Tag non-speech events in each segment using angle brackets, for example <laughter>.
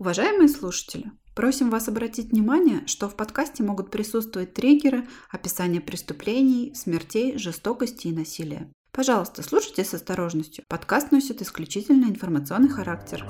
Уважаемые слушатели, просим вас обратить внимание, что в подкасте могут присутствовать триггеры, описание преступлений, смертей, жестокости и насилия. Пожалуйста, слушайте с осторожностью. Подкаст носит исключительно информационный характер.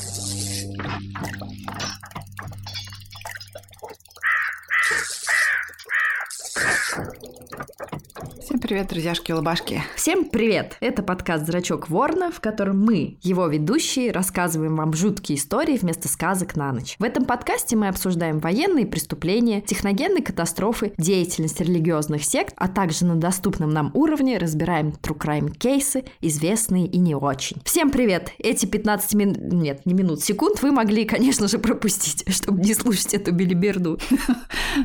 Всем привет, друзьяшки-улыбашки. Всем привет! Это подкаст «Зрачок Ворна», в котором мы, его ведущие, рассказываем вам жуткие истории вместо сказок на ночь. В этом подкасте мы обсуждаем военные преступления, техногенные катастрофы, деятельность религиозных сект, а также на доступном нам уровне разбираем true crime кейсы, известные и не очень. Всем привет! Эти 15 минут... Нет, не минут, секунд вы могли, конечно же, пропустить, <laughs> чтобы не слушать эту билиберду. <laughs>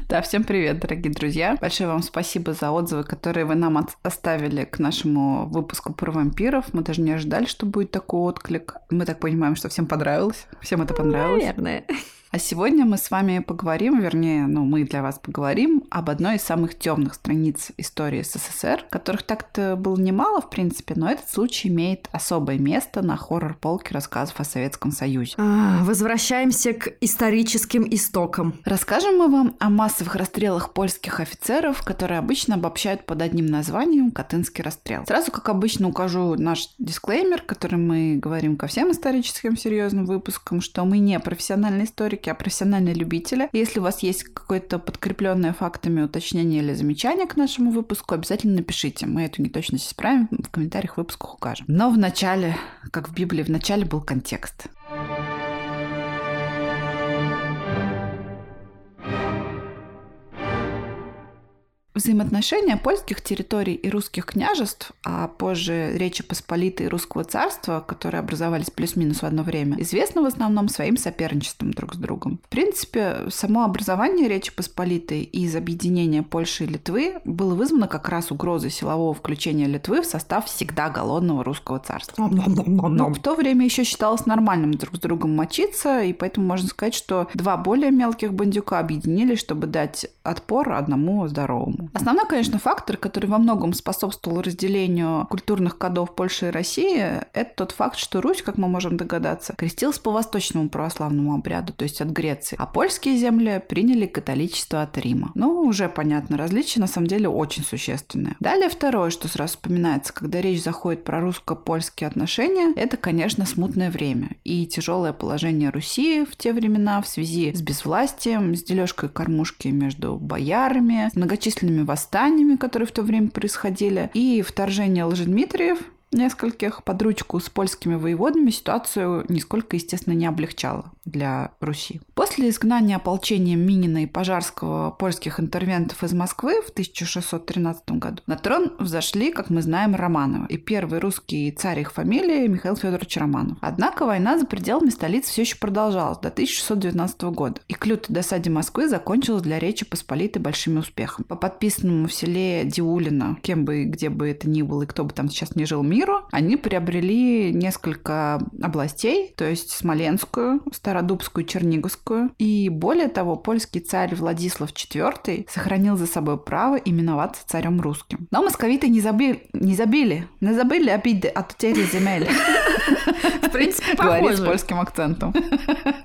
Да, всем привет, дорогие друзья. Большое вам спасибо за отзывы, которые вы нам оставили к нашему выпуску про вампиров. Мы даже не ожидали, что будет такой отклик. Мы так понимаем, что всем понравилось. Всем это понравилось. Наверное. А сегодня мы с вами поговорим, вернее, ну, мы для вас поговорим об одной из самых темных страниц истории СССР, которых так-то было немало, в принципе, но этот случай имеет особое место на хоррор-полке рассказов о Советском Союзе. А, возвращаемся к историческим истокам. Расскажем мы вам о массовых расстрелах польских офицеров, которые обычно обобщают под одним названием «Катынский расстрел». Сразу, как обычно, укажу наш дисклеймер, который мы говорим ко всем историческим серьезным выпускам, что мы не профессиональные историки, все-таки о профессиональной любителе. Если у вас есть какое-то подкрепленное фактами уточнение или замечание к нашему выпуску, обязательно напишите. Мы эту неточность исправим, в комментариях выпусках укажем. Но в начале, как в Библии, в начале был контекст. Взаимоотношения польских территорий и русских княжеств, а позже Речи Посполитой и Русского царства, которые образовались плюс-минус в одно время, известны в основном своим соперничеством друг с другом. В принципе, само образование Речи Посполитой из объединения Польши и Литвы было вызвано как раз угрозой силового включения Литвы в состав всегда голодного русского царства. Но в то время еще считалось нормальным друг с другом мочиться, и поэтому можно сказать, что два более мелких бандюка объединились, чтобы дать отпор одному здоровому. Основной, конечно, фактор, который во многом способствовал разделению культурных кодов Польши и России, это тот факт, что Русь, как мы можем догадаться, крестилась по восточному православному обряду, то есть от Греции, а польские земли приняли католичество от Рима. Ну, уже понятно, различия на самом деле очень существенные. Далее второе, что сразу вспоминается, когда речь заходит про русско-польские отношения, это, конечно, смутное время и тяжелое положение Руси в те времена в связи с безвластием, с дележкой кормушки между боярами, с многочисленными военными восстаниями, которые в то время происходили, и вторжение Лжедмитриев нескольких под ручку с польскими воеводами ситуацию нисколько, естественно, не облегчало для Руси. После изгнания ополчением Минина и Пожарского польских интервентов из Москвы в 1613 году на трон взошли, как мы знаем, Романовы. И первый русский царь их фамилии Михаил Федорович Романов. Однако война за пределами столицы все еще продолжалась до 1619 года. И к лютой досаде Москвы закончилась для Речи Посполитой большими успехами. По подписанному в селе Диулина, кем бы где бы это ни было и кто бы там сейчас не жил миру, они приобрели несколько областей, то есть Смоленскую, Стародубскую, Черниговскую. И более того, польский царь Владислав IV сохранил за собой право именоваться царем русским. Но московиты не забили, не забили, не забыли обиды от утери земель. В принципе, <laughs> Говорит с польским акцентом.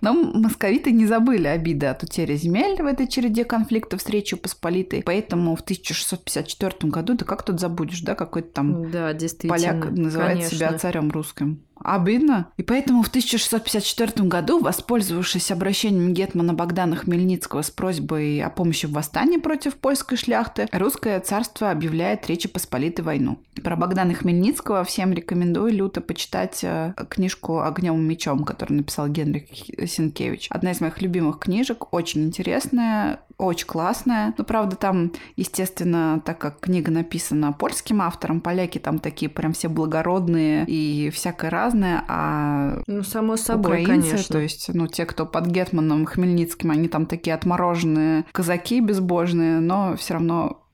Но московиты не забыли обиды от утери земель в этой череде конфликтов с Речью Посполитой. Поэтому в 1654 году, да как тут забудешь, да, какой-то там да, поляк называет конечно. себя царем русским. Обидно. И поэтому в 1654 году, воспользовавшись обращением Гетмана Богдана Хмельницкого с просьбой о помощи в восстании против польской шляхты, русское царство объявляет Речи Посполитой войну. Про Богдана Хмельницкого всем рекомендую люто почитать э, книжку «Огнем и мечом», которую написал Генрих Сенкевич. Одна из моих любимых книжек, очень интересная, очень классная. Но, правда, там, естественно, так как книга написана польским автором, поляки там такие прям все благородные и всякое разное, а ну, само собой, украинцы, конечно. то есть, ну, те, кто под Гетманом Хмельницким, они там такие отмороженные казаки безбожные, но все равно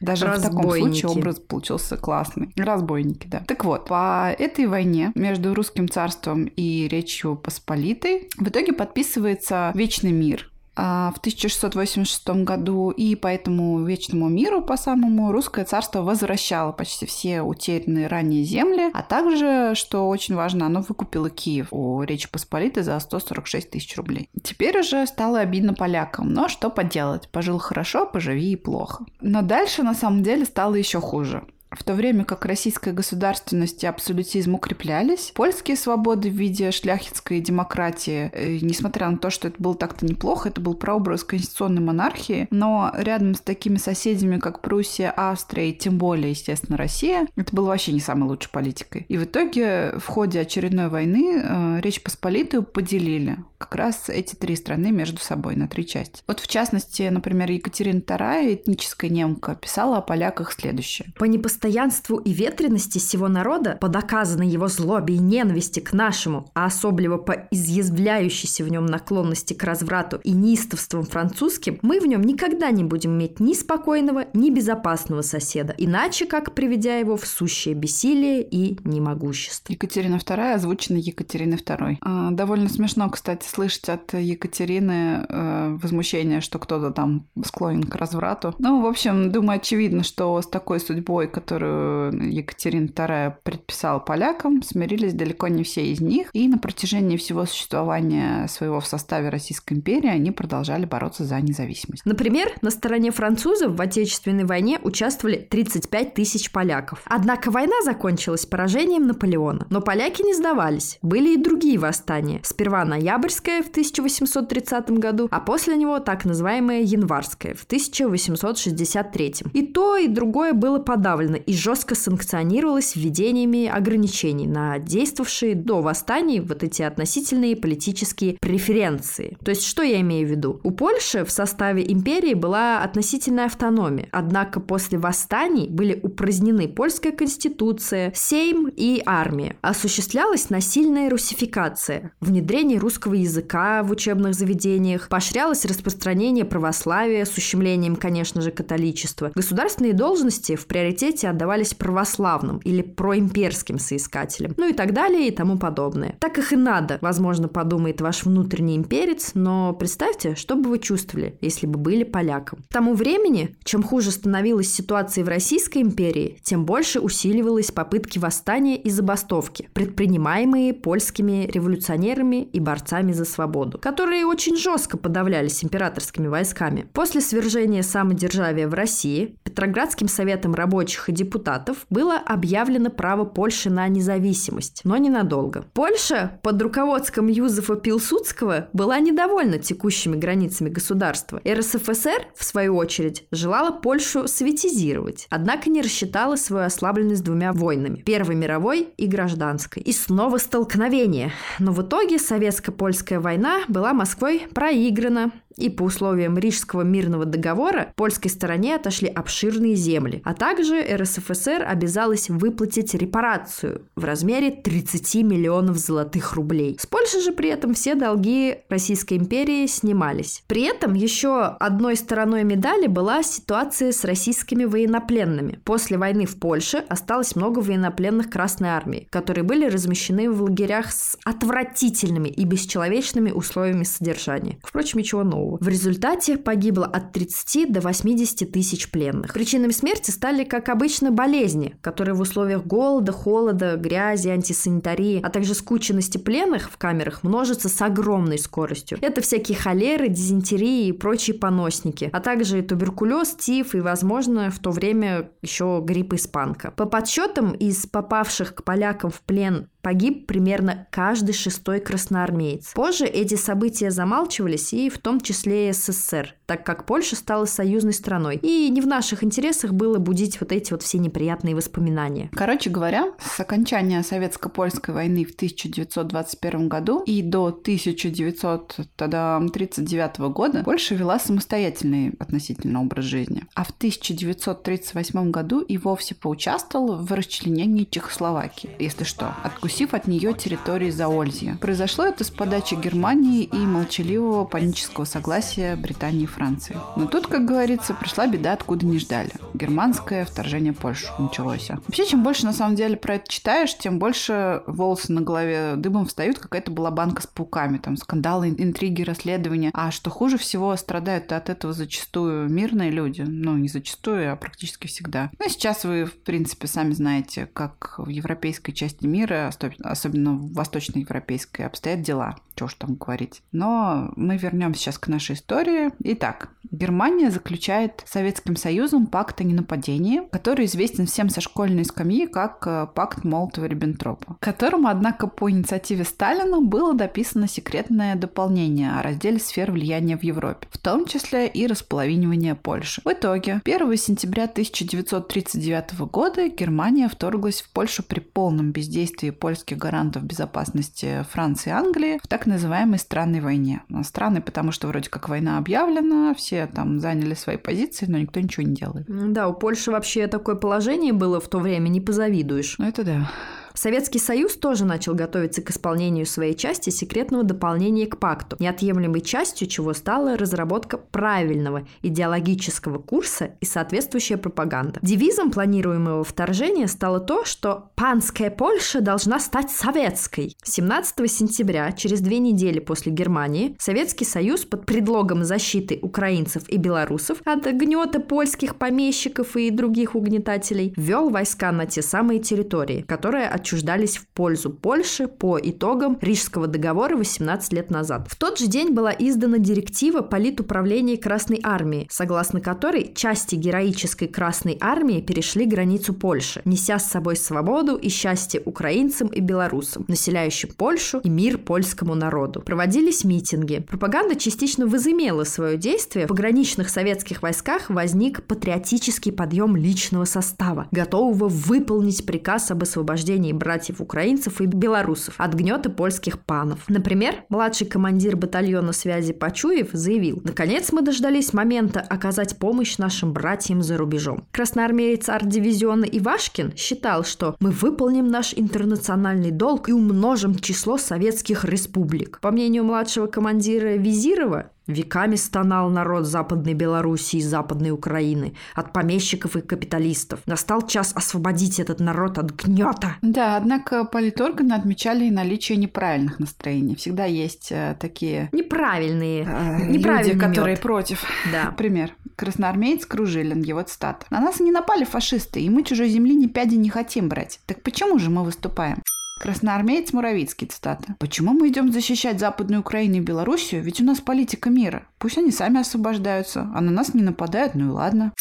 даже в таком случае образ получился классный. Разбойники, да. Так вот, по этой войне между русским царством и Речью Посполитой в итоге подписывается вечный мир в 1686 году, и по этому вечному миру, по самому, русское царство возвращало почти все утерянные ранее земли, а также, что очень важно, оно выкупило Киев у Речи Посполитой за 146 тысяч рублей. Теперь уже стало обидно полякам, но что поделать, пожил хорошо, поживи и плохо. Но дальше на самом деле стало еще хуже. В то время как российская государственность и абсолютизм укреплялись, польские свободы в виде шляхетской демократии, э, несмотря на то, что это было так-то неплохо, это был прообраз конституционной монархии, но рядом с такими соседями, как Пруссия, Австрия и тем более, естественно, Россия, это было вообще не самой лучшей политикой. И в итоге в ходе очередной войны э, Речь Посполитую поделили как раз эти три страны между собой на три части. Вот в частности, например, Екатерина II, этническая немка, писала о поляках следующее. По непостоянству и ветренности всего народа, по доказанной его злобе и ненависти к нашему, а особливо по изъязвляющейся в нем наклонности к разврату и неистовствам французским, мы в нем никогда не будем иметь ни спокойного, ни безопасного соседа, иначе как приведя его в сущее бессилие и немогущество. Екатерина II озвучена Екатериной II. А, довольно смешно, кстати, слышать от Екатерины э, возмущение, что кто-то там склонен к разврату. Ну, в общем, думаю, очевидно, что с такой судьбой, которую Екатерина II предписала полякам, смирились далеко не все из них. И на протяжении всего существования своего в составе Российской империи они продолжали бороться за независимость. Например, на стороне французов в Отечественной войне участвовали 35 тысяч поляков. Однако война закончилась поражением Наполеона. Но поляки не сдавались. Были и другие восстания. Сперва ноябрьское в 1830 году, а после него так называемое Январское в 1863. И то, и другое было подавлено и жестко санкционировалось введениями ограничений на действовавшие до восстаний вот эти относительные политические преференции. То есть, что я имею в виду? У Польши в составе империи была относительная автономия, однако после восстаний были упразднены польская конституция, сейм и армия. Осуществлялась насильная русификация, внедрение русского языка в учебных заведениях, поощрялось распространение православия с ущемлением, конечно же, католичества. Государственные должности в приоритете отдавались православным или проимперским соискателям, ну и так далее и тому подобное. Так их и надо, возможно, подумает ваш внутренний имперец, но представьте, что бы вы чувствовали, если бы были поляком. К тому времени, чем хуже становилась ситуация в Российской империи, тем больше усиливалась попытки восстания и забастовки, предпринимаемые польскими революционерами и борцами за свободу, которые очень жестко подавлялись императорскими войсками. После свержения самодержавия в России Петроградским советом рабочих и депутатов было объявлено право Польши на независимость, но ненадолго. Польша под руководством Юзефа Пилсудского была недовольна текущими границами государства. РСФСР, в свою очередь, желала Польшу светизировать, однако не рассчитала свою ослабленность двумя войнами – Первой мировой и гражданской. И снова столкновение. Но в итоге советско-польская война была Москвой проиграна, и по условиям Рижского мирного договора польской стороне отошли обширные земли, а также РСФСР обязалась выплатить репарацию в размере 30 миллионов золотых рублей. С Польши же при этом все долги Российской империи снимались. При этом еще одной стороной медали была ситуация с российскими военнопленными. После войны в Польше осталось много военнопленных Красной Армии, которые были размещены в лагерях с отвратительными и бесчеловечными условиями содержания. Впрочем, ничего нового. В результате погибло от 30 до 80 тысяч пленных. Причинами смерти стали, как обычно, болезни, которые в условиях голода, холода, грязи, антисанитарии, а также скученности пленных в камерах множатся с огромной скоростью. Это всякие холеры, дизентерии и прочие поносники, а также туберкулез, тиф и, возможно, в то время еще грипп испанка. По подсчетам, из попавших к полякам в плен погиб примерно каждый шестой красноармеец. Позже эти события замалчивались и в том числе СССР, так как Польша стала союзной страной. И не в наших интересах было будить вот эти вот все неприятные воспоминания. Короче говоря, с окончания советско-польской войны в 1921 году и до 1939 года Польша вела самостоятельный относительно образ жизни. А в 1938 году и вовсе поучаствовала в расчленении Чехословакии. Если что, откусить откусив от нее территории Заользия. Произошло это с подачи Германии и молчаливого панического согласия Британии и Франции. Но тут, как говорится, пришла беда, откуда не ждали. Германское вторжение в Польшу началось. Вообще, чем больше на самом деле про это читаешь, тем больше волосы на голове дыбом встают, какая-то была банка с пауками, там скандалы, интриги, расследования. А что хуже всего, страдают от этого зачастую мирные люди. Ну, не зачастую, а практически всегда. Ну, сейчас вы, в принципе, сами знаете, как в европейской части мира, особенно в восточноевропейской, обстоят дела. Чего ж там говорить. Но мы вернемся сейчас к нашей истории. Итак, Германия заключает с Советским Союзом пакт о ненападении, который известен всем со школьной скамьи как э, пакт Молотова-Риббентропа, к которому, однако, по инициативе Сталина было дописано секретное дополнение о разделе сфер влияния в Европе, в том числе и располовинивание Польши. В итоге, 1 сентября 1939 года Германия вторглась в Польшу при полном бездействии польских гарантов безопасности Франции и Англии в так называемой странной войне. Странной, потому что вроде как война объявлена, все там заняли свои позиции, но никто ничего не делает. Да, у Польши вообще такое положение было в то время, не позавидуешь. Ну это да. Советский Союз тоже начал готовиться к исполнению своей части секретного дополнения к пакту, неотъемлемой частью чего стала разработка правильного идеологического курса и соответствующая пропаганда. Девизом планируемого вторжения стало то, что «панская Польша должна стать советской». 17 сентября, через две недели после Германии, Советский Союз под предлогом защиты украинцев и белорусов от гнета польских помещиков и других угнетателей ввел войска на те самые территории, которые отчуждались в пользу Польши по итогам Рижского договора 18 лет назад. В тот же день была издана директива политуправления Красной Армии, согласно которой части героической Красной Армии перешли границу Польши, неся с собой свободу и счастье украинцам и белорусам, населяющим Польшу и мир польскому народу. Проводились митинги. Пропаганда частично возымела свое действие. В пограничных советских войсках возник патриотический подъем личного состава, готового выполнить приказ об освобождении освобождении братьев-украинцев и белорусов от гнета польских панов. Например, младший командир батальона связи Пачуев заявил, «Наконец мы дождались момента оказать помощь нашим братьям за рубежом». Красноармеец арт-дивизиона Ивашкин считал, что мы выполним наш интернациональный долг и умножим число советских республик. По мнению младшего командира Визирова, Веками стонал народ Западной Белоруссии и Западной Украины от помещиков и капиталистов. Настал час освободить этот народ от гнета. Да, однако политорганы отмечали и наличие неправильных настроений. Всегда есть э, такие... Неправильные. Э, неправильные люди, которые мед. против. Да. <laughs> Например, красноармеец Кружилин, его цитата. «На нас не напали фашисты, и мы чужой земли ни пяди не хотим брать. Так почему же мы выступаем?» Красноармеец Муравицкий, цитата. «Почему мы идем защищать Западную Украину и Белоруссию? Ведь у нас политика мира. Пусть они сами освобождаются, а на нас не нападают, ну и ладно».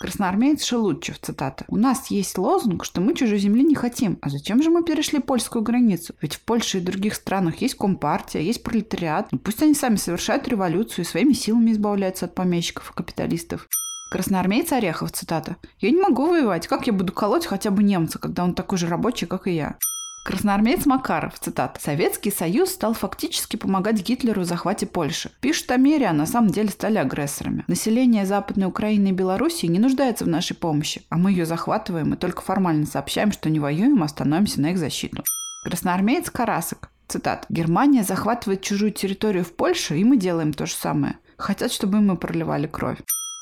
Красноармеец Шелудчев, цитата. «У нас есть лозунг, что мы чужой земли не хотим. А зачем же мы перешли польскую границу? Ведь в Польше и других странах есть компартия, есть пролетариат. Ну, пусть они сами совершают революцию и своими силами избавляются от помещиков и капиталистов». Красноармейц Орехов, цитата. «Я не могу воевать. Как я буду колоть хотя бы немца, когда он такой же рабочий, как и я?» Красноармеец Макаров, цитата, «Советский Союз стал фактически помогать Гитлеру в захвате Польши. Пишут о мире, а на самом деле стали агрессорами. Население Западной Украины и Белоруссии не нуждается в нашей помощи, а мы ее захватываем и только формально сообщаем, что не воюем, а становимся на их защиту». Красноармеец Карасок, цитат, «Германия захватывает чужую территорию в Польше, и мы делаем то же самое. Хотят, чтобы мы проливали кровь».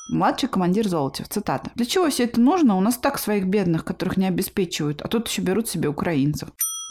Младший командир Золотев, цитата. «Для чего все это нужно? У нас так своих бедных, которых не обеспечивают, а тут еще берут себе украинцев».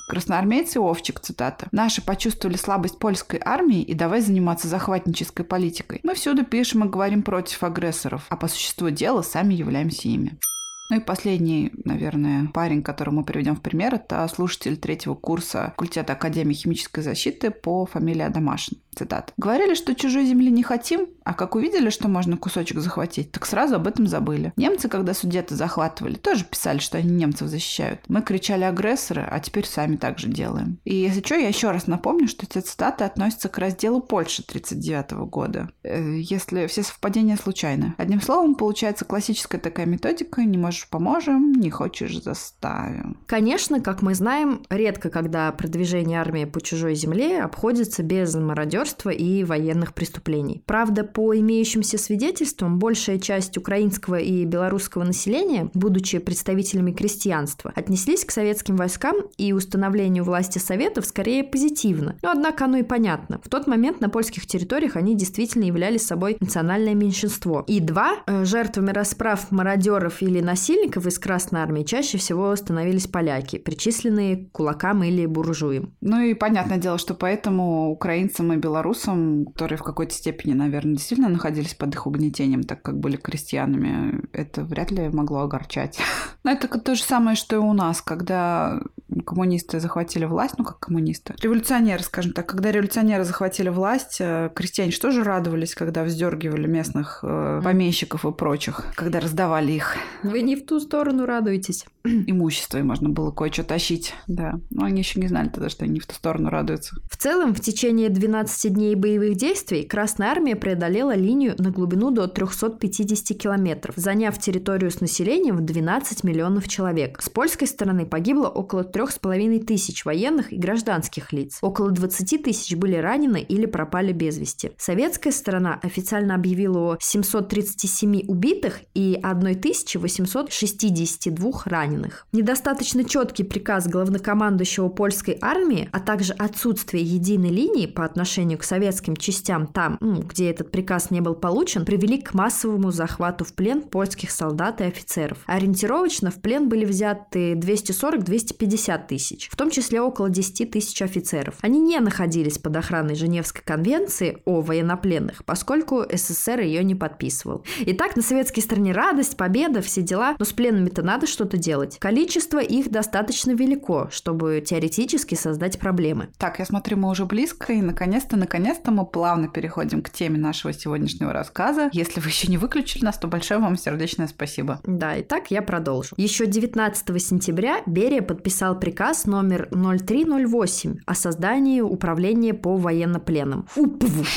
Красноармейцы Овчик, цитата. «Наши почувствовали слабость польской армии и давай заниматься захватнической политикой. Мы всюду пишем и говорим против агрессоров, а по существу дела сами являемся ими». Ну и последний, наверное, парень, которого мы приведем в пример, это слушатель третьего курса факультета Академии химической защиты по фамилии Адамашин. Цитата. «Говорили, что чужой земли не хотим, а как увидели, что можно кусочек захватить, так сразу об этом забыли. Немцы, когда судеты захватывали, тоже писали, что они немцев защищают. Мы кричали агрессоры, а теперь сами так же делаем. И если что, я еще раз напомню, что эти цитаты относятся к разделу Польши 1939 года. Э, если все совпадения случайны. Одним словом, получается классическая такая методика, не может Можешь – поможем, не хочешь – заставим. Конечно, как мы знаем, редко когда продвижение армии по чужой земле обходится без мародерства и военных преступлений. Правда, по имеющимся свидетельствам, большая часть украинского и белорусского населения, будучи представителями крестьянства, отнеслись к советским войскам и установлению власти Советов скорее позитивно. Но однако оно и понятно. В тот момент на польских территориях они действительно являлись собой национальное меньшинство. И два, э, жертвами расправ мародеров или насильников из Красной Армии чаще всего становились поляки, причисленные к кулакам или буржуям. Ну и понятное дело, что поэтому украинцам и белорусам, которые в какой-то степени, наверное, действительно находились под их угнетением, так как были крестьянами, это вряд ли могло огорчать. <laughs> Но это то же самое, что и у нас, когда коммунисты захватили власть, ну как коммунисты, революционеры, скажем так, когда революционеры захватили власть, э, крестьяне что же радовались, когда вздергивали местных э, помещиков и прочих, когда раздавали их. Вы не в ту сторону радуетесь. <clears throat> Имущество, и можно было кое-что тащить, да. Но они еще не знали тогда, что они в ту сторону радуются. В целом, в течение 12 дней боевых действий Красная Армия преодолела линию на глубину до 350 километров, заняв территорию с населением в 12 миллионов человек. С польской стороны погибло около трех с половиной тысяч военных и гражданских лиц. Около 20 тысяч были ранены или пропали без вести. Советская сторона официально объявила о 737 убитых и 1862 раненых. Недостаточно четкий приказ главнокомандующего польской армии, а также отсутствие единой линии по отношению к советским частям там, где этот приказ не был получен, привели к массовому захвату в плен польских солдат и офицеров. Ориентировочно в плен были взяты 240-250 тысяч, в том числе около 10 тысяч офицеров. Они не находились под охраной Женевской конвенции о военнопленных, поскольку СССР ее не подписывал. Итак, на советской стороне радость, победа, все дела, но с пленными-то надо что-то делать. Количество их достаточно велико, чтобы теоретически создать проблемы. Так, я смотрю, мы уже близко, и наконец-то, наконец-то мы плавно переходим к теме нашего сегодняшнего рассказа. Если вы еще не выключили нас, то большое вам сердечное спасибо. Да, итак, я продолжу. Еще 19 сентября Берия подписал приказ номер 0308 о создании управления по военнопленным. УПВ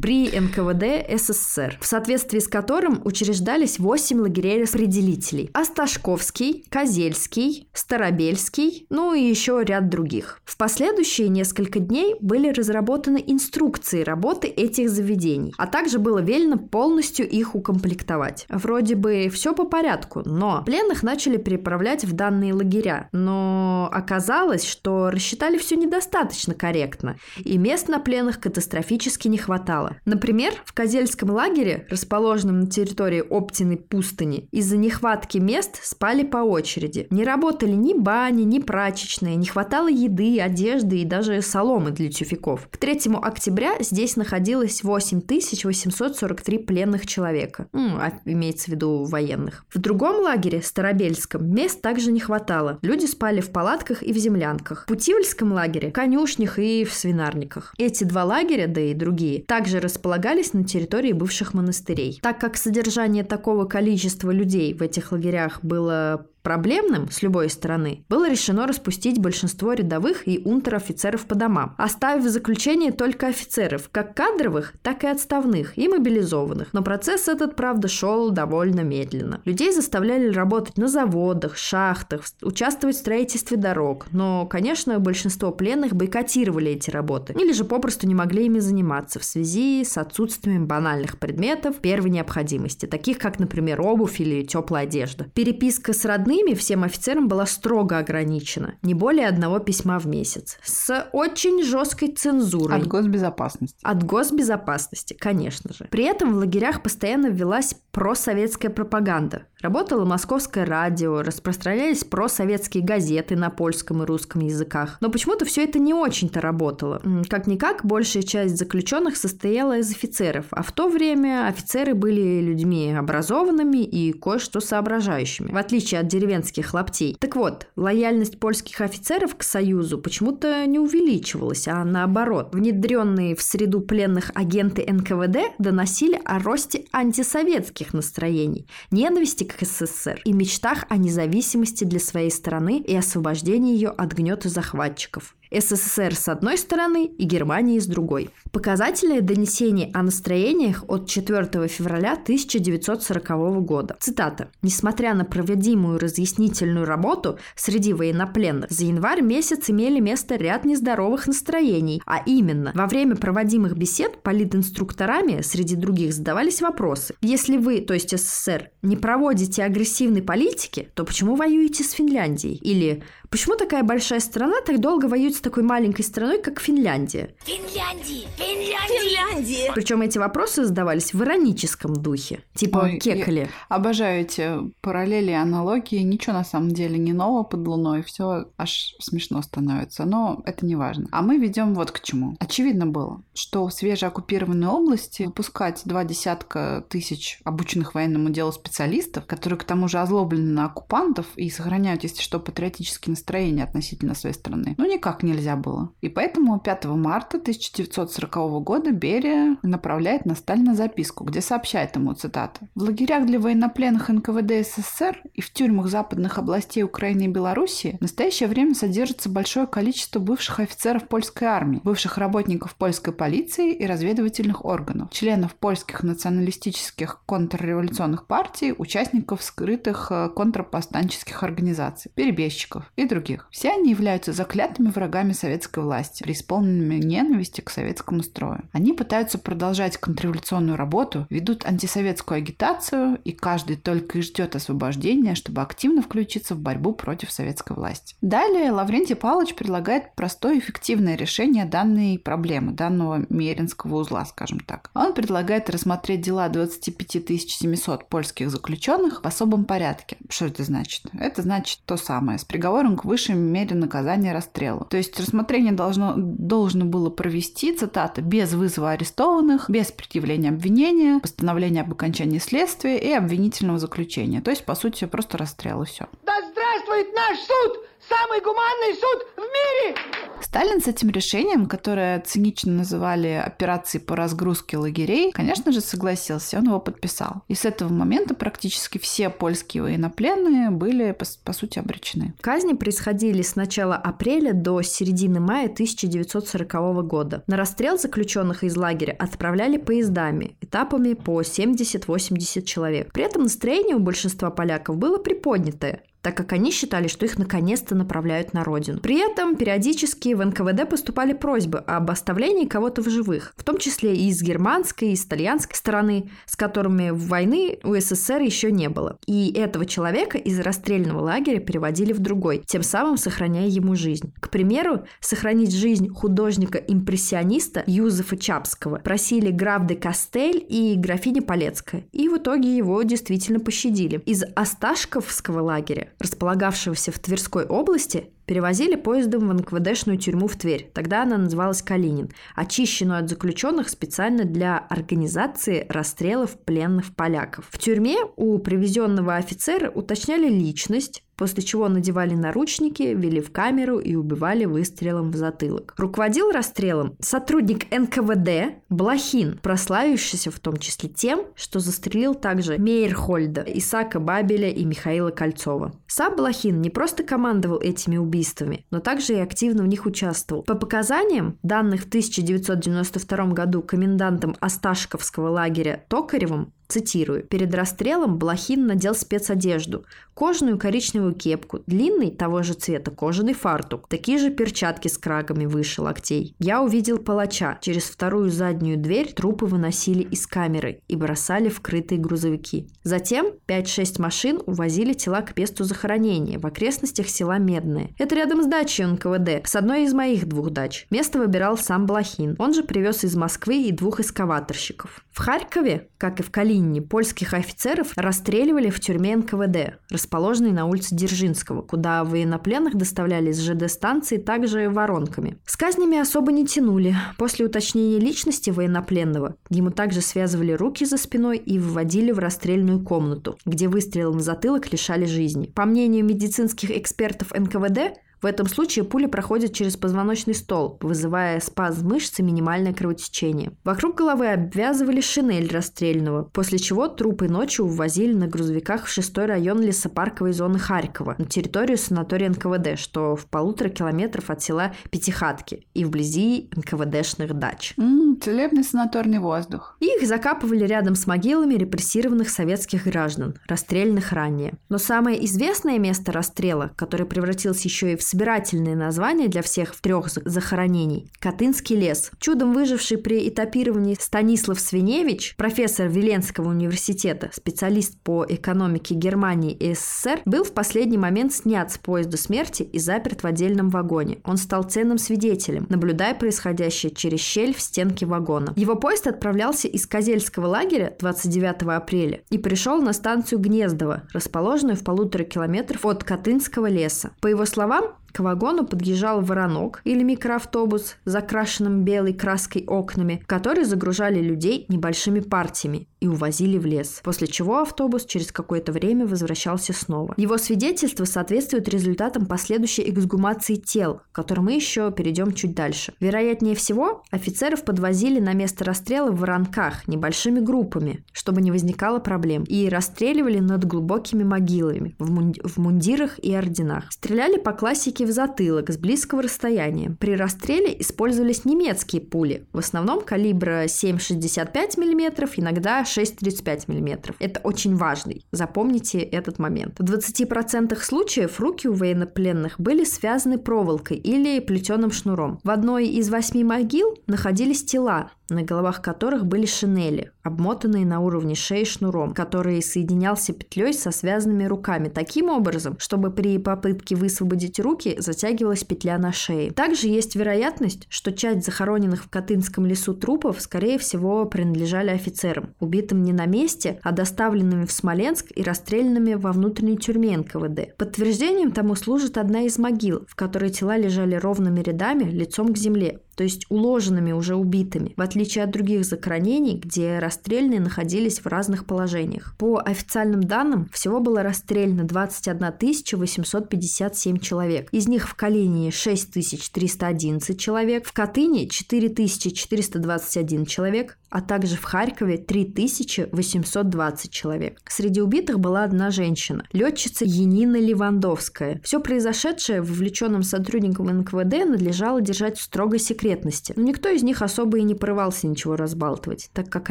при НКВД СССР, в соответствии с которым учреждались 8 лагерей-распределителей. Осташковский, Козельский, Старобельский, ну и еще ряд других. В последующие несколько дней были разработаны инструкции работы этих заведений, а также было велено полностью их укомплектовать. Вроде бы все по порядку, но пленных начали переправлять в данные лагеря. Но оказалось, что рассчитали все недостаточно корректно, и мест на пленных катастрофически не хватало. Например, в Козельском лагере, расположенном на территории Оптиной пустыни, из-за нехватки мест спали по очереди. Не работали ни бани, ни прачечные, не хватало еды, одежды и даже соломы для тюфяков. К 3 октября здесь находилось 8843 пленных человека. Ну, а имеется в виду военных. В другом лагере, Старобельском, мест также не хватало. Люди спали в палатках и в землянках. В Путивльском лагере, конюшнях и в свинарниках. Эти два лагеря, да и другие, также располагались на территории бывших монастырей. Так как содержание такого количества людей в этих лагерях было проблемным с любой стороны, было решено распустить большинство рядовых и унтер-офицеров по домам, оставив в заключении только офицеров, как кадровых, так и отставных и мобилизованных. Но процесс этот, правда, шел довольно медленно. Людей заставляли работать на заводах, шахтах, участвовать в строительстве дорог, но, конечно, большинство пленных бойкотировали эти работы или же попросту не могли ими заниматься в связи с отсутствием банальных предметов первой необходимости, таких как, например, обувь или теплая одежда. Переписка с родными Выходными всем офицерам была строго ограничена, не более одного письма в месяц, с очень жесткой цензурой. От госбезопасности. От госбезопасности, конечно же. При этом в лагерях постоянно ввелась просоветская пропаганда. Работало московское радио, распространялись просоветские газеты на польском и русском языках. Но почему-то все это не очень-то работало. Как-никак, большая часть заключенных состояла из офицеров, а в то время офицеры были людьми образованными и кое-что соображающими, в отличие от деревенских лаптей. Так вот, лояльность польских офицеров к Союзу почему-то не увеличивалась, а наоборот. Внедренные в среду пленных агенты НКВД доносили о росте антисоветских настроений, ненависти СССР и мечтах о независимости для своей страны и освобождении ее от гнета захватчиков. СССР с одной стороны и Германии с другой. Показательное донесение о настроениях от 4 февраля 1940 года. Цитата. «Несмотря на проводимую разъяснительную работу среди военнопленных, за январь месяц имели место ряд нездоровых настроений, а именно, во время проводимых бесед политинструкторами среди других задавались вопросы. Если вы, то есть СССР, не проводите агрессивной политики, то почему воюете с Финляндией? Или Почему такая большая страна так долго воюет с такой маленькой страной, как Финляндия? Финляндия! Финляндия! Финляндия! Причем эти вопросы задавались в ироническом духе. Типа Ой, кекали. Обожаю эти параллели и аналогии. Ничего на самом деле не нового под луной. Все аж смешно становится. Но это не важно. А мы ведем вот к чему. Очевидно было, что в свежеоккупированной области выпускать два десятка тысяч обученных военному делу специалистов, которые к тому же озлоблены на оккупантов и сохраняют, если что, патриотические настроение относительно своей страны. Ну, никак нельзя было. И поэтому 5 марта 1940 года Берия направляет на Сталина записку, где сообщает ему, цитата, «В лагерях для военнопленных НКВД СССР и в тюрьмах западных областей Украины и Белоруссии в настоящее время содержится большое количество бывших офицеров польской армии, бывших работников польской полиции и разведывательных органов, членов польских националистических контрреволюционных партий, участников скрытых э, контрпостанческих организаций, перебежчиков и других. Все они являются заклятыми врагами советской власти, преисполненными ненависти к советскому строю. Они пытаются продолжать контрреволюционную работу, ведут антисоветскую агитацию, и каждый только и ждет освобождения, чтобы активно включиться в борьбу против советской власти. Далее Лаврентий Павлович предлагает простое и эффективное решение данной проблемы, данного Меринского узла, скажем так. Он предлагает рассмотреть дела 25 700 польских заключенных в особом порядке. Что это значит? Это значит то самое, с приговором к высшей мере наказания расстрелу. То есть рассмотрение должно, должно было провести, цитата, без вызова арестованных, без предъявления обвинения, постановления об окончании следствия и обвинительного заключения. То есть, по сути, просто расстрел и все. Да здравствует наш суд! Самый гуманный суд в мире! Сталин с этим решением, которое цинично называли операцией по разгрузке лагерей, конечно же, согласился, он его подписал. И с этого момента практически все польские военнопленные были, по, по сути, обречены. Казни происходили с начала апреля до середины мая 1940 года. На расстрел заключенных из лагеря отправляли поездами, этапами по 70-80 человек. При этом настроение у большинства поляков было приподнятое так как они считали, что их наконец-то направляют на родину. При этом периодически в НКВД поступали просьбы об оставлении кого-то в живых, в том числе и из германской, и из итальянской стороны, с которыми войны у СССР еще не было. И этого человека из расстрельного лагеря переводили в другой, тем самым сохраняя ему жизнь. К примеру, сохранить жизнь художника-импрессиониста Юзефа Чапского просили граф де Кастель и графиня Полецкая, и в итоге его действительно пощадили. Из Осташковского лагеря располагавшегося в Тверской области, перевозили поездом в НКВДшную тюрьму в Тверь. Тогда она называлась Калинин, очищенную от заключенных специально для организации расстрелов пленных поляков. В тюрьме у привезенного офицера уточняли личность, после чего надевали наручники, вели в камеру и убивали выстрелом в затылок. Руководил расстрелом сотрудник НКВД Блохин, прославившийся в том числе тем, что застрелил также Мейерхольда, Исака Бабеля и Михаила Кольцова. Сам Блохин не просто командовал этими убийствами, но также и активно в них участвовал. По показаниям, данных в 1992 году комендантом Осташковского лагеря Токаревым, Цитирую. «Перед расстрелом Блохин надел спецодежду. Кожаную коричневую кепку, длинный того же цвета кожаный фартук, такие же перчатки с крагами выше локтей. Я увидел палача. Через вторую заднюю дверь трупы выносили из камеры и бросали в крытые грузовики. Затем 5-6 машин увозили тела к месту захоронения в окрестностях села Медное. Это рядом с дачей НКВД, с одной из моих двух дач. Место выбирал сам Блохин. Он же привез из Москвы и двух эскаваторщиков. В Харькове, как и в Калининграде, Калинине польских офицеров расстреливали в тюрьме НКВД, расположенной на улице Дзержинского, куда военнопленных доставляли с ЖД-станции также воронками. С казнями особо не тянули. После уточнения личности военнопленного ему также связывали руки за спиной и вводили в расстрельную комнату, где выстрелом в затылок лишали жизни. По мнению медицинских экспертов НКВД, В этом случае пуля проходит через позвоночный столб, вызывая спазм мышц и минимальное кровотечение. Вокруг головы обвязывали шинель расстрельного, после чего трупы ночью увозили на грузовиках в шестой район лесопарковой зоны Харькова, на территорию санатория НКВД, что в полутора километров от села Пятихатки и вблизи НКВДшных дач. М, целебный санаторный воздух. Их закапывали рядом с могилами репрессированных советских граждан, расстрелянных ранее. Но самое известное место расстрела, которое превратилось еще и в собирательное название для всех трех захоронений – Катынский лес. Чудом выживший при этапировании Станислав Свиневич, профессор Веленского университета, специалист по экономике Германии и СССР, был в последний момент снят с поезда смерти и заперт в отдельном вагоне. Он стал ценным свидетелем, наблюдая происходящее через щель в стенке вагона. Его поезд отправлялся из Козельского лагеря 29 апреля и пришел на станцию Гнездово, расположенную в полутора километрах от Катынского леса. По его словам, к вагону подъезжал воронок или микроавтобус с закрашенным белой краской окнами, которые загружали людей небольшими партиями и увозили в лес, после чего автобус через какое-то время возвращался снова. Его свидетельство соответствует результатам последующей эксгумации тел, к которым мы еще перейдем чуть дальше. Вероятнее всего, офицеров подвозили на место расстрела в воронках небольшими группами, чтобы не возникало проблем, и расстреливали над глубокими могилами в, мун- в мундирах и орденах. Стреляли по классике в затылок с близкого расстояния. При расстреле использовались немецкие пули, в основном калибра 7,65 мм, иногда 6,35 мм. Это очень важный. Запомните этот момент. В 20% случаев руки у военнопленных были связаны проволокой или плетеным шнуром. В одной из восьми могил находились тела, на головах которых были шинели, обмотанные на уровне шеи шнуром, который соединялся петлей со связанными руками таким образом, чтобы при попытке высвободить руки затягивалась петля на шее. Также есть вероятность, что часть захороненных в Катынском лесу трупов, скорее всего, принадлежали офицерам, убитым не на месте, а доставленными в Смоленск и расстрелянными во внутренней тюрьме НКВД. Подтверждением тому служит одна из могил, в которой тела лежали ровными рядами лицом к земле, то есть уложенными уже убитыми, в отличие от других захоронений, где расстрельные находились в разных положениях. По официальным данным, всего было расстреляно 21 857 человек. Из них в Калинии 6311 человек, в Катыни 4421 человек, а также в Харькове 3820 человек. Среди убитых была одна женщина, летчица Енина Левандовская. Все произошедшее вовлеченным сотрудникам НКВД надлежало держать в строгой секретности, но никто из них особо и не порывался ничего разбалтывать, так как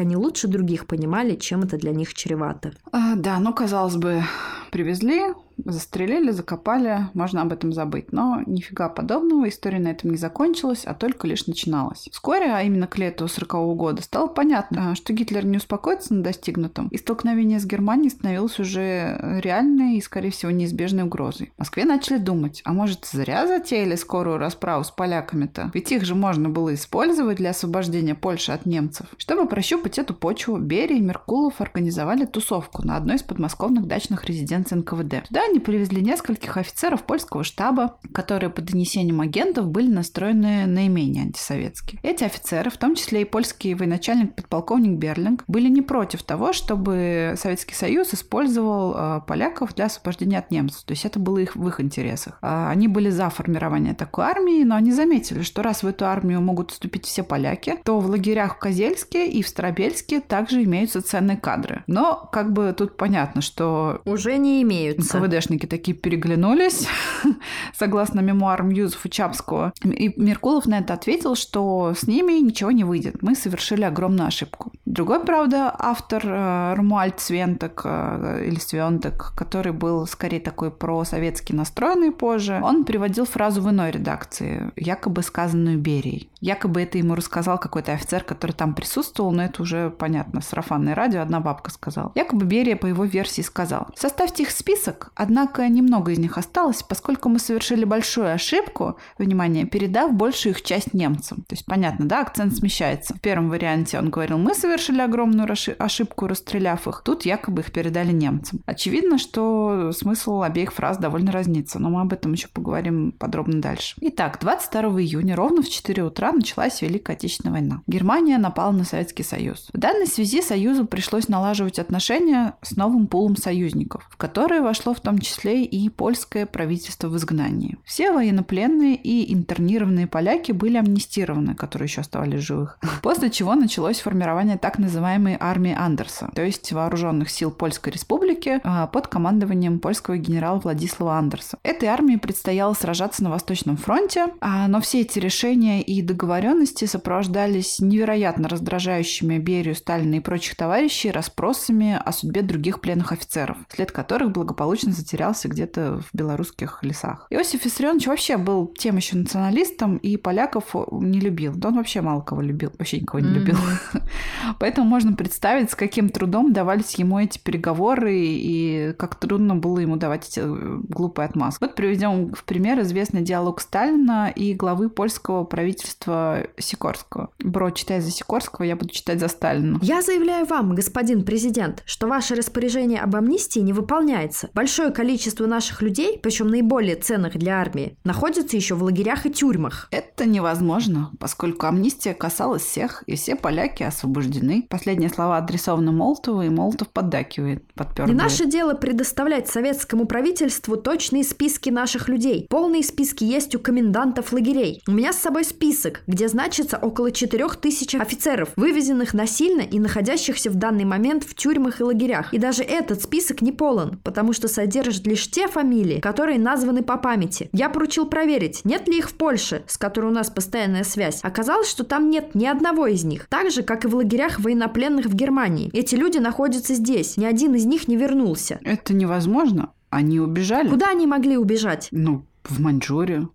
они лучше других понимали, чем это для них чревато. А, да, ну, казалось бы, привезли, застрелили, закопали, можно об этом забыть. Но нифига подобного, история на этом не закончилась, а только лишь начиналась. Вскоре, а именно к лету 40 -го года, стало понятно, что Гитлер не успокоится на достигнутом, и столкновение с Германией становилось уже реальной и, скорее всего, неизбежной угрозой. В Москве начали думать, а может, зря затеяли скорую расправу с поляками-то? Ведь их же можно было использовать для освобождения Польши от немцев. Чтобы прощупать эту почву, Берия и Меркулов организовали тусовку на одной из подмосковных дачных резиденций НКВД. Туда они привезли нескольких офицеров польского штаба, которые по донесениям агентов были настроены наименее антисоветски. Эти офицеры, в том числе и польский военачальник подполковник Берлинг, были не против того, чтобы Советский Союз использовал э, поляков для освобождения от немцев. То есть это было их, в их интересах. А они были за формирование такой армии, но они заметили, что раз в эту армию могут вступить все поляки, то в лагерях в Козельске и в Старобельске также имеются ценные кадры. Но как бы тут понятно, что Уже не имеются. НКВДшники такие переглянулись, <laughs> согласно мемуарам Юзефа Чапского. И Меркулов на это ответил, что с ними ничего не выйдет. Мы совершили огромную ошибку. Другой, правда, автор э, Румальд Свентек э, или Свентек, который был скорее такой просоветский настроенный позже, он приводил фразу в иной редакции, якобы сказанную Берией. Якобы это ему рассказал какой-то офицер, который там присутствовал, но это уже понятно, сарафанное радио, одна бабка сказала. Якобы Берия по его версии сказал, составьте их список, однако немного из них осталось, поскольку мы совершили большую ошибку, внимание, передав большую их часть немцам. То есть понятно, да, акцент смещается. В первом варианте он говорил, мы совершили огромную ошибку, расстреляв их. Тут якобы их передали немцам. Очевидно, что смысл обеих фраз довольно разнится, но мы об этом еще поговорим подробно дальше. Итак, 22 июня ровно в 4 утра началась Великая Отечественная война. Германия напала на Советский Союз. В данной связи Союзу пришлось налаживать отношения с новым пулом союзников, в которые вошло в том том числе и польское правительство в изгнании. Все военнопленные и интернированные поляки были амнистированы, которые еще оставались живых. <laughs> После чего началось формирование так называемой армии Андерса, то есть вооруженных сил Польской Республики а, под командованием польского генерала Владислава Андерса. Этой армии предстояло сражаться на Восточном фронте, а, но все эти решения и договоренности сопровождались невероятно раздражающими Берию, Сталина и прочих товарищей расспросами о судьбе других пленных офицеров, след которых благополучно затерялся где-то в белорусских лесах. Иосиф Виссарионович вообще был тем еще националистом и поляков не любил. Да он вообще мало кого любил, вообще никого не любил. <laughs> Поэтому можно представить, с каким трудом давались ему эти переговоры и как трудно было ему давать эти э, глупые отмазки. Вот приведем в пример известный диалог Сталина и главы польского правительства Сикорского. Бро, читай за Сикорского, я буду читать за Сталина. Я заявляю вам, господин президент, что ваше распоряжение об амнистии не выполняется. Большое количество наших людей, причем наиболее ценных для армии, находится еще в лагерях и тюрьмах. Это невозможно, поскольку амнистия касалась всех, и все поляки освобождены. Последние слова адресованы Молотову, и Молотов поддакивает, подпер. Не наше дело предоставлять советскому правительству точные списки наших людей. Полные списки есть у комендантов лагерей. У меня с собой список, где значится около 4000 офицеров, вывезенных насильно и находящихся в данный момент в тюрьмах и лагерях. И даже этот список не полон, потому что содержит лишь те фамилии, которые названы по памяти. Я поручил проверить, нет ли их в Польше, с которой у нас постоянная связь. Оказалось, что там нет ни одного из них. Так же, как и в лагерях военнопленных в Германии. Эти люди находятся здесь. Ни один из них не вернулся. Это невозможно. Они убежали. Куда они могли убежать? Ну, в Маньчжурию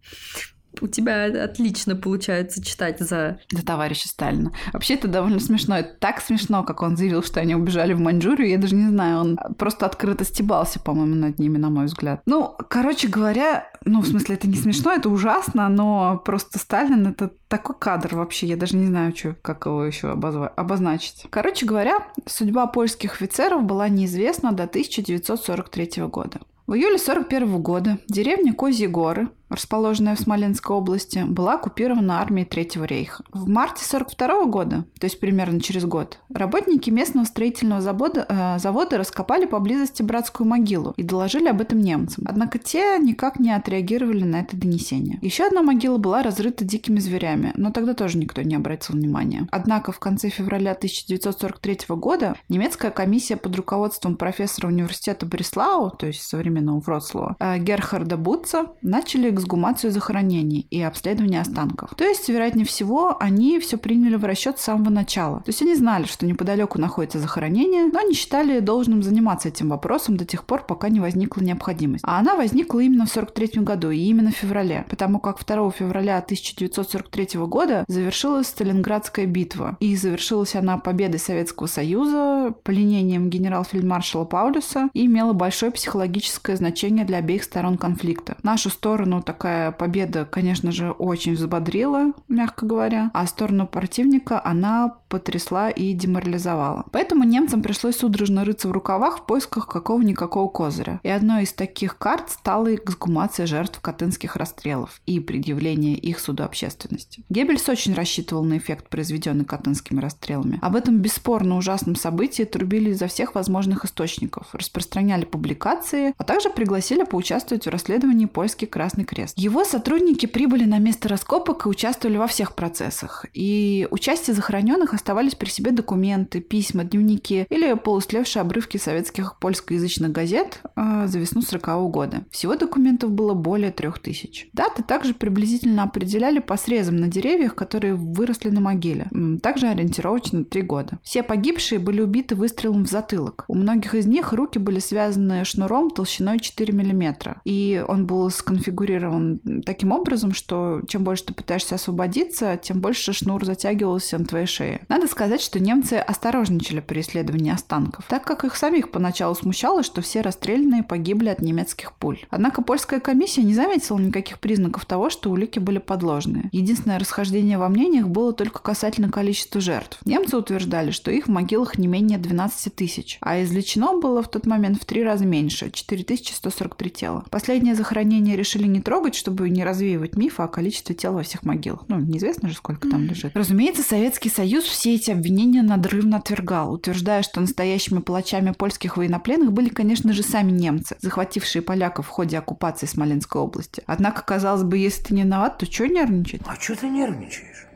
у тебя отлично получается читать за... За товарища Сталина. Вообще это довольно смешно. Это так смешно, как он заявил, что они убежали в Маньчжурию. Я даже не знаю, он просто открыто стебался, по-моему, над ними, на мой взгляд. Ну, короче говоря, ну, в смысле, это не смешно, это ужасно, но просто Сталин — это такой кадр вообще. Я даже не знаю, что, как его еще обозва- обозначить. Короче говоря, судьба польских офицеров была неизвестна до 1943 года. В июле 1941 года деревня Козьи горы расположенная в Смоленской области, была оккупирована армией Третьего рейха. В марте 1942 года, то есть примерно через год, работники местного строительного завода, э, завода раскопали поблизости братскую могилу и доложили об этом немцам. Однако те никак не отреагировали на это донесение. Еще одна могила была разрыта дикими зверями, но тогда тоже никто не обратил внимания. Однако в конце февраля 1943 года немецкая комиссия под руководством профессора университета Бреслау, то есть современного Вроцлава, э, Герхарда Бутца, начали эксгумацию захоронений и обследование останков. То есть, вероятнее всего, они все приняли в расчет с самого начала. То есть они знали, что неподалеку находится захоронение, но не считали должным заниматься этим вопросом до тех пор, пока не возникла необходимость. А она возникла именно в 43 году и именно в феврале, потому как 2 февраля 1943 года завершилась Сталинградская битва. И завершилась она победой Советского Союза, пленением генерал-фельдмаршала Паулюса и имела большое психологическое значение для обеих сторон конфликта. Нашу сторону такая победа, конечно же, очень взбодрила, мягко говоря, а сторону противника она потрясла и деморализовала. Поэтому немцам пришлось судорожно рыться в рукавах в поисках какого-никакого козыря. И одной из таких карт стала эксгумация жертв катынских расстрелов и предъявление их суду общественности. Геббельс очень рассчитывал на эффект, произведенный катынскими расстрелами. Об этом бесспорно ужасном событии трубили изо всех возможных источников, распространяли публикации, а также пригласили поучаствовать в расследовании польский Красный Крест. Его сотрудники прибыли на место раскопок и участвовали во всех процессах. И участие захороненных оставались при себе документы, письма, дневники или полуслевшие обрывки советских польскоязычных газет э, за весну 40 -го года. Всего документов было более трех тысяч. Даты также приблизительно определяли по срезам на деревьях, которые выросли на могиле. Также ориентировочно три года. Все погибшие были убиты выстрелом в затылок. У многих из них руки были связаны шнуром толщиной 4 мм. И он был сконфигурирован он таким образом, что чем больше ты пытаешься освободиться, тем больше шнур затягивался на твоей шее. Надо сказать, что немцы осторожничали при исследовании останков, так как их самих поначалу смущало, что все расстрелянные погибли от немецких пуль. Однако польская комиссия не заметила никаких признаков того, что улики были подложные. Единственное расхождение во мнениях было только касательно количества жертв. Немцы утверждали, что их в могилах не менее 12 тысяч, а извлечено было в тот момент в три раза меньше – 4143 тела. Последнее захоронение решили не трогать, чтобы не развеивать миф о количестве тел во всех могилах. Ну, неизвестно же, сколько там лежит. Разумеется, Советский Союз все эти обвинения надрывно отвергал, утверждая, что настоящими палачами польских военнопленных были, конечно же, сами немцы, захватившие поляков в ходе оккупации Смоленской области. Однако, казалось бы, если ты не виноват, то что нервничать? А что ты нервничаешь?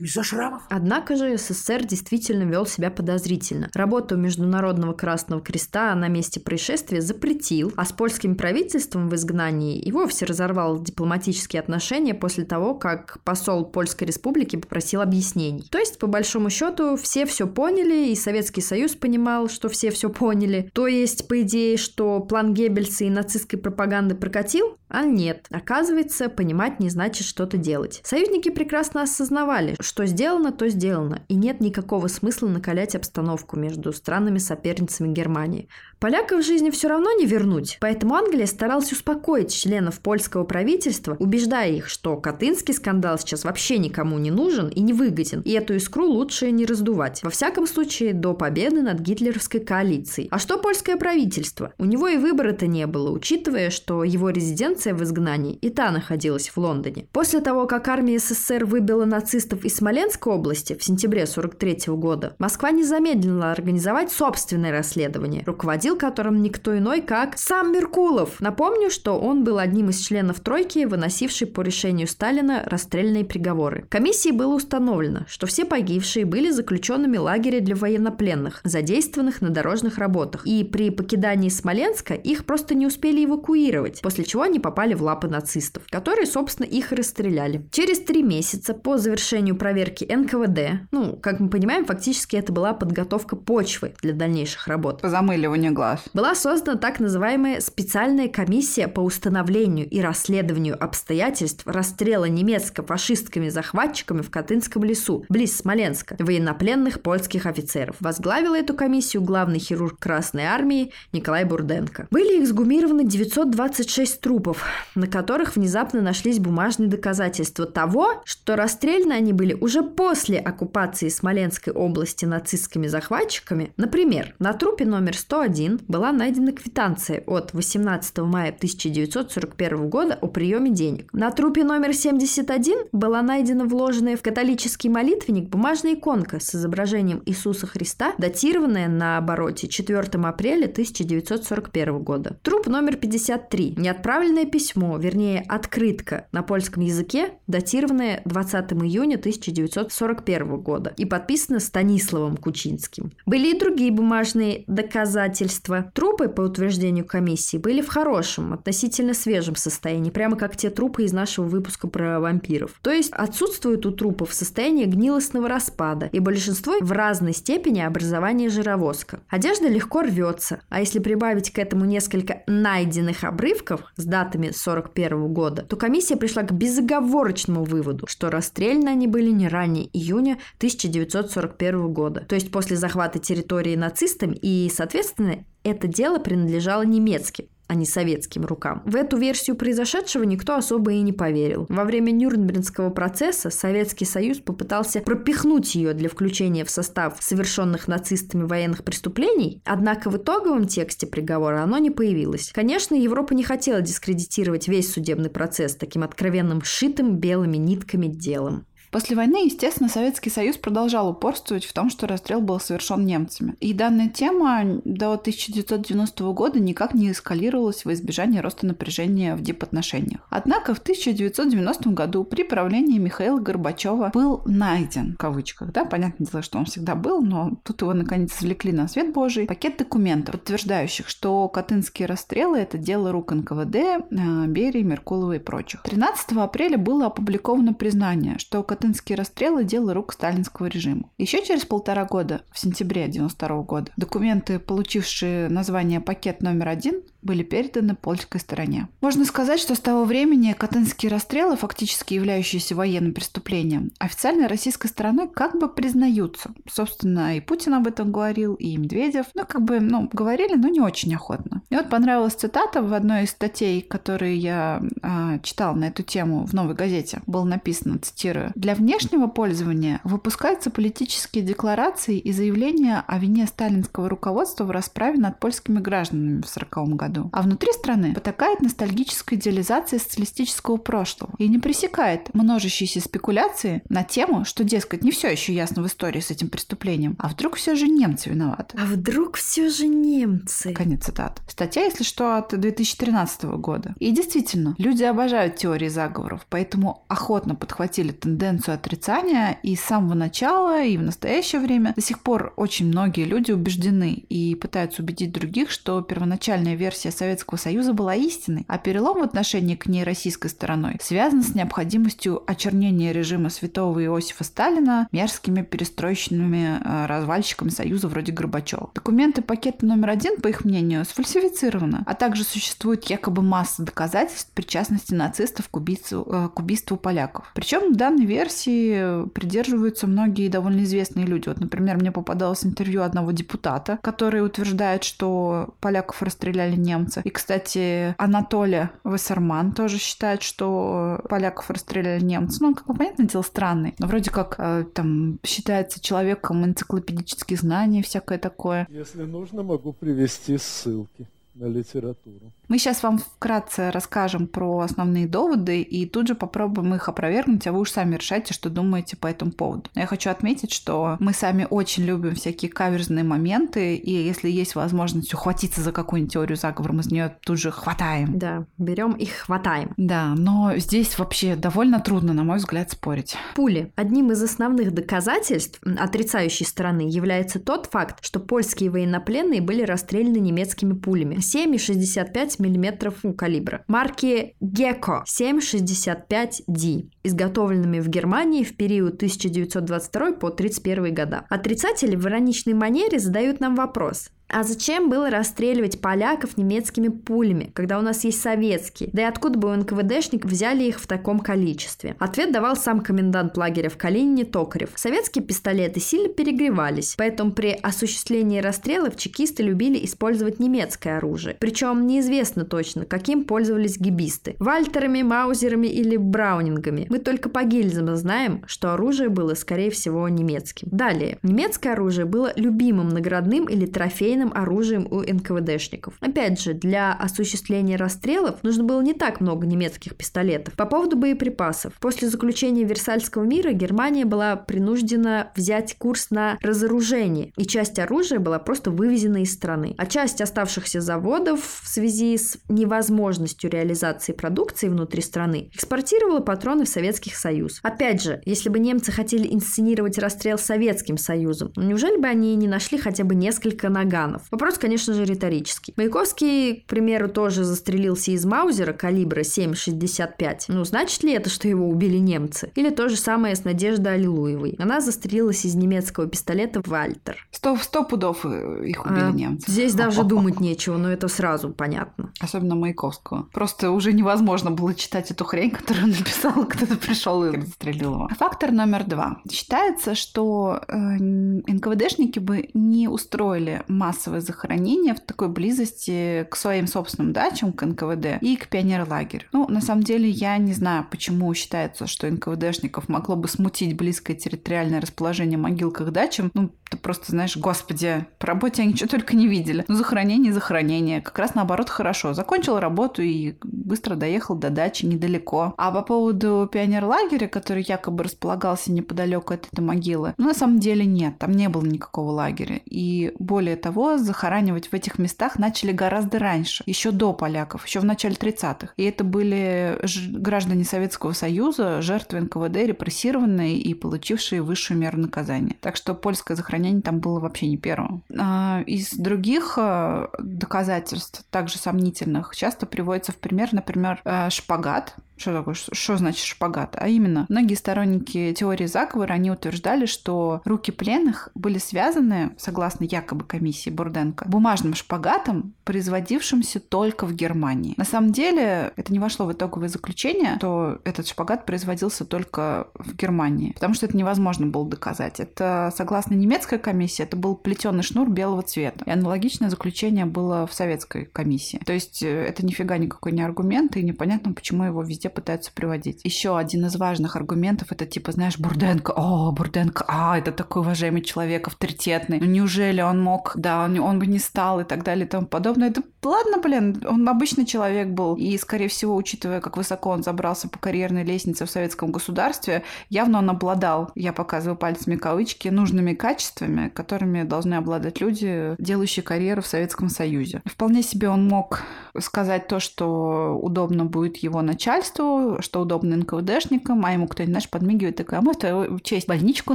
Из-за шрамов? Однако же СССР действительно вел себя подозрительно. Работу Международного Красного Креста на месте происшествия запретил, а с польским правительством в изгнании и вовсе разорвал дипломатические отношения после того, как посол Польской Республики попросил объяснений. То есть, по большому счету, все все поняли, и Советский Союз понимал, что все все поняли. То есть, по идее, что план Геббельса и нацистской пропаганды прокатил, а нет. Оказывается, понимать не значит что-то делать. Союзники прекрасно осознавали, что сделано, то сделано, и нет никакого смысла накалять обстановку между странами-соперницами Германии. Поляков в жизни все равно не вернуть, поэтому Англия старалась успокоить членов польского правительства, убеждая их, что Катынский скандал сейчас вообще никому не нужен и не выгоден, и эту искру лучше не раздувать. Во всяком случае, до победы над гитлеровской коалицией. А что польское правительство? У него и выбора-то не было, учитывая, что его резиденция в изгнании и та находилась в Лондоне. После того, как армия СССР выбила нацистов из Смоленской области в сентябре 43 года, Москва не замедлила организовать собственное расследование. Руководил руководил которым никто иной, как сам Меркулов. Напомню, что он был одним из членов тройки, выносившей по решению Сталина расстрельные приговоры. Комиссии было установлено, что все погибшие были заключенными лагеря для военнопленных, задействованных на дорожных работах, и при покидании Смоленска их просто не успели эвакуировать, после чего они попали в лапы нацистов, которые, собственно, их расстреляли. Через три месяца по завершению проверки НКВД, ну, как мы понимаем, фактически это была подготовка почвы для дальнейших работ. По замыливанию глаз. Была создана так называемая специальная комиссия по установлению и расследованию обстоятельств расстрела немецко-фашистскими захватчиками в Катынском лесу, близ Смоленска, военнопленных польских офицеров. Возглавил эту комиссию главный хирург Красной Армии Николай Бурденко. Были эксгумированы 926 трупов, на которых внезапно нашлись бумажные доказательства того, что расстреляны они были уже после оккупации Смоленской области нацистскими захватчиками. Например, на трупе номер 101 была найдена квитанция от 18 мая 1941 года о приеме денег. На трупе номер 71 была найдена вложенная в католический молитвенник бумажная иконка с изображением Иисуса Христа, датированная на обороте 4 апреля 1941 года. Труп номер 53. Неотправленное письмо, вернее открытка на польском языке, датированная 20 июня 1941 года и подписана Станиславом Кучинским. Были и другие бумажные доказательства свидетельства. Трупы, по утверждению комиссии, были в хорошем, относительно свежем состоянии, прямо как те трупы из нашего выпуска про вампиров. То есть отсутствует у трупов состояние гнилостного распада, и большинство в разной степени образования жировозка. Одежда легко рвется, а если прибавить к этому несколько найденных обрывков с датами 41 года, то комиссия пришла к безоговорочному выводу, что расстреляны они были не ранее июня 1941 года, то есть после захвата территории нацистами и, соответственно, это дело принадлежало немецким, а не советским рукам. В эту версию произошедшего никто особо и не поверил. Во время Нюрнбергского процесса Советский Союз попытался пропихнуть ее для включения в состав совершенных нацистами военных преступлений, однако в итоговом тексте приговора оно не появилось. Конечно, Европа не хотела дискредитировать весь судебный процесс таким откровенным шитым белыми нитками делом. После войны, естественно, Советский Союз продолжал упорствовать в том, что расстрел был совершен немцами. И данная тема до 1990 года никак не эскалировалась во избежание роста напряжения в дипотношениях. Однако в 1990 году при правлении Михаила Горбачева был найден, в кавычках, да, понятное дело, что он всегда был, но тут его наконец извлекли на свет Божий, пакет документов, подтверждающих, что Катынские расстрелы – это дело рук НКВД, э, Берии, Меркулова и прочих. 13 апреля было опубликовано признание, что Катынские расстрелы – дело рук сталинского режима. Еще через полтора года, в сентябре 1992 года, документы, получившие название «Пакет номер один», были переданы польской стороне. Можно сказать, что с того времени катынские расстрелы, фактически являющиеся военным преступлением, официальной российской стороной как бы признаются. Собственно, и Путин об этом говорил, и Медведев. Ну, как бы, ну, говорили, но не очень охотно. И вот понравилась цитата в одной из статей, которые я э, читала на эту тему в «Новой газете». Было написано, цитирую, «Для внешнего пользования выпускаются политические декларации и заявления о вине сталинского руководства в расправе над польскими гражданами в 1940 году году. А внутри страны потакает ностальгическая идеализация социалистического прошлого и не пресекает множащиеся спекуляции на тему, что, дескать, не все еще ясно в истории с этим преступлением. А вдруг все же немцы виноваты? А вдруг все же немцы? Конец цитаты. Статья, если что, от 2013 года. И действительно, люди обожают теории заговоров, поэтому охотно подхватили тенденцию отрицания и с самого начала, и в настоящее время до сих пор очень многие люди убеждены и пытаются убедить других, что первоначальная версия Советского Союза была истиной, а перелом в отношении к ней российской стороной связан с необходимостью очернения режима святого Иосифа Сталина мерзкими перестроечными э, развальщиками Союза вроде Горбачева. Документы пакета номер один, по их мнению, сфальсифицированы, а также существует якобы масса доказательств причастности нацистов к убийству, э, к убийству поляков. Причем данной версии придерживаются многие довольно известные люди. Вот, например, мне попадалось интервью одного депутата, который утверждает, что поляков расстреляли немцы. И, кстати, Анатолий Вассерман тоже считает, что поляков расстреляли немцы. Ну, как бы, понятное дело, странный. Но вроде как э, там считается человеком энциклопедических знаний, всякое такое. Если нужно, могу привести ссылки на литературу. Мы сейчас вам вкратце расскажем про основные доводы и тут же попробуем их опровергнуть, а вы уж сами решайте, что думаете по этому поводу. Но я хочу отметить, что мы сами очень любим всякие каверзные моменты, и если есть возможность ухватиться за какую-нибудь теорию заговора, мы с нее тут же хватаем. Да, берем и хватаем. Да, но здесь вообще довольно трудно, на мой взгляд, спорить. Пули. Одним из основных доказательств отрицающей стороны является тот факт, что польские военнопленные были расстреляны немецкими пулями 7,65 мм калибра. Марки Gecko 765D, изготовленными в Германии в период 1922 по 1931 года. Отрицатели в ироничной манере задают нам вопрос. А зачем было расстреливать поляков немецкими пулями, когда у нас есть советские? Да и откуда бы у НКВДшник взяли их в таком количестве? Ответ давал сам комендант лагеря в Калинине Токарев. Советские пистолеты сильно перегревались, поэтому при осуществлении расстрелов чекисты любили использовать немецкое оружие. Причем неизвестно точно, каким пользовались гибисты. Вальтерами, маузерами или браунингами. Мы только по гильзам знаем, что оружие было, скорее всего, немецким. Далее. Немецкое оружие было любимым наградным или трофейным трофейным оружием у НКВДшников. Опять же, для осуществления расстрелов нужно было не так много немецких пистолетов. По поводу боеприпасов. После заключения Версальского мира Германия была принуждена взять курс на разоружение, и часть оружия была просто вывезена из страны. А часть оставшихся заводов в связи с невозможностью реализации продукции внутри страны экспортировала патроны в Советский Союз. Опять же, если бы немцы хотели инсценировать расстрел Советским Союзом, неужели бы они не нашли хотя бы несколько наганов? Ветеранов. Вопрос, конечно же, риторический. Маяковский, к примеру, тоже застрелился из Маузера калибра 7,65. Ну, значит ли это, что его убили немцы? Или то же самое с Надеждой Аллилуевой. Она застрелилась из немецкого пистолета Вальтер. Сто, сто пудов э, их убили а, немцы. Здесь <laughs> даже думать нечего, но это сразу понятно. Особенно Маяковского. Просто уже невозможно было читать эту хрень, которую он написал, <laughs> кто-то пришел и застрелил его. Фактор номер два. Считается, что э, НКВДшники бы не устроили массу массовое захоронение в такой близости к своим собственным дачам, к НКВД и к пионерлагерю. Ну, на самом деле, я не знаю, почему считается, что НКВДшников могло бы смутить близкое территориальное расположение могил к их дачам. Ну, ты просто знаешь, господи, по работе они ничего только не видели. Ну, захоронение, захоронение. Как раз наоборот хорошо. Закончил работу и быстро доехал до дачи недалеко. А по поводу пионерлагеря, который якобы располагался неподалеку от этой могилы, ну, на самом деле нет, там не было никакого лагеря. И более того, захоранивать в этих местах начали гораздо раньше, еще до поляков, еще в начале 30-х. И это были граждане Советского Союза, жертвы НКВД, репрессированные и получившие высшую меру наказания. Так что польское захоронение там было вообще не первым. А, из других а, доказательств, также сомнительных, часто приводится в пример, например, а, шпагат, что такое? Что значит шпагат? А именно, многие сторонники теории заговора, они утверждали, что руки пленных были связаны, согласно якобы комиссии Бурденко, бумажным шпагатом, производившимся только в Германии. На самом деле, это не вошло в итоговое заключение, что этот шпагат производился только в Германии, потому что это невозможно было доказать. Это, согласно немецкой комиссии, это был плетеный шнур белого цвета. И аналогичное заключение было в советской комиссии. То есть э, это нифига никакой не аргумент, и непонятно, почему его везде все пытаются приводить. Еще один из важных аргументов это типа, знаешь, Бурденко, о, Бурденко, а, это такой уважаемый человек, авторитетный. Ну неужели он мог, да, он, он бы не стал и так далее и тому подобное. Это ладно, блин, он обычный человек был. И, скорее всего, учитывая, как высоко он забрался по карьерной лестнице в советском государстве, явно он обладал, я показываю пальцами кавычки, нужными качествами, которыми должны обладать люди, делающие карьеру в Советском Союзе. Вполне себе он мог сказать то, что удобно будет его начальству, что удобно НКВДшникам, а ему кто-нибудь, знаешь, подмигивает, такой, а мы в честь больничку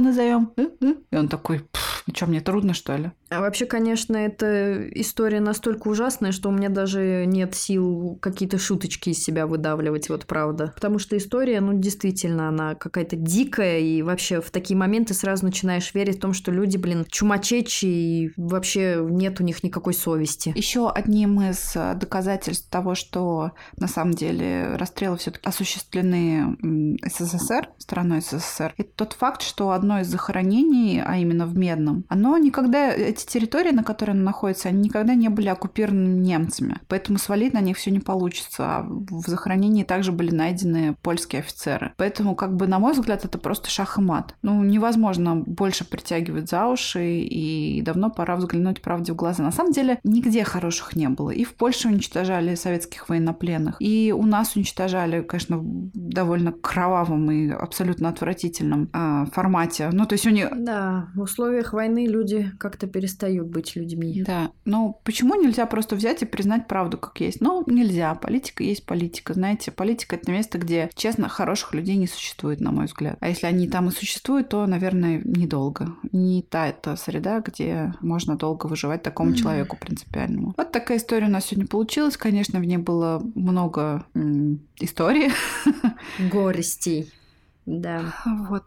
назовем. И он такой, ну что, мне трудно, что ли? А вообще, конечно, эта история настолько ужасная, что у меня даже нет сил какие-то шуточки из себя выдавливать, вот правда. Потому что история, ну, действительно, она какая-то дикая, и вообще в такие моменты сразу начинаешь верить в том, что люди, блин, чумачечи, и вообще нет у них никакой совести. Еще одним из э, доказательств того, что на самом деле расстрелы все-таки осуществлены СССР, страной СССР, это тот факт, что одно из захоронений, а именно в Медном, оно никогда, эти территории, на которой оно находится, они никогда не были оккупированы немцами. Поэтому свалить на них все не получится. А в захоронении также были найдены польские офицеры. Поэтому, как бы, на мой взгляд, это просто шах и мат. Ну, невозможно больше притягивать за уши, и давно пора взглянуть правде в глаза. На самом деле, нигде хороших не было. И в Польше уничтожали советских военнопленных, и у нас уничтожали, конечно, в довольно кровавом и абсолютно отвратительном э, формате. Ну, то есть у них... Да, в условиях войны люди как-то перестают быть людьми. Да, но почему нельзя просто взять и признать правду как есть? Ну, нельзя. Политика есть политика. Знаете, политика — это место, где, честно, хороших людей не существует, на мой взгляд. А если они там и существуют, то, наверное, недолго. Не та эта среда, где можно долго выживать такому mm-hmm. человеку принципиальному. Вот такая история у нас сегодня получилась. Конечно, в ней было много м- историй. Горестей. Да. Вот.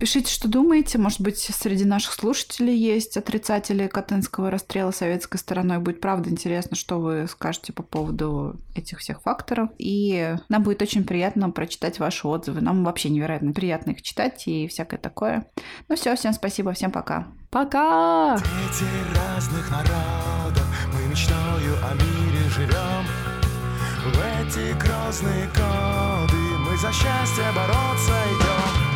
Пишите, что думаете. Может быть, среди наших слушателей есть отрицатели Катынского расстрела советской стороной. Будет правда интересно, что вы скажете по поводу этих всех факторов. И нам будет очень приятно прочитать ваши отзывы. Нам вообще невероятно приятно их читать и всякое такое. Ну все, всем спасибо, всем пока. Пока! Дети разных народов, мы мечтою о мире живем. В эти грозные годы мы за счастье бороться идем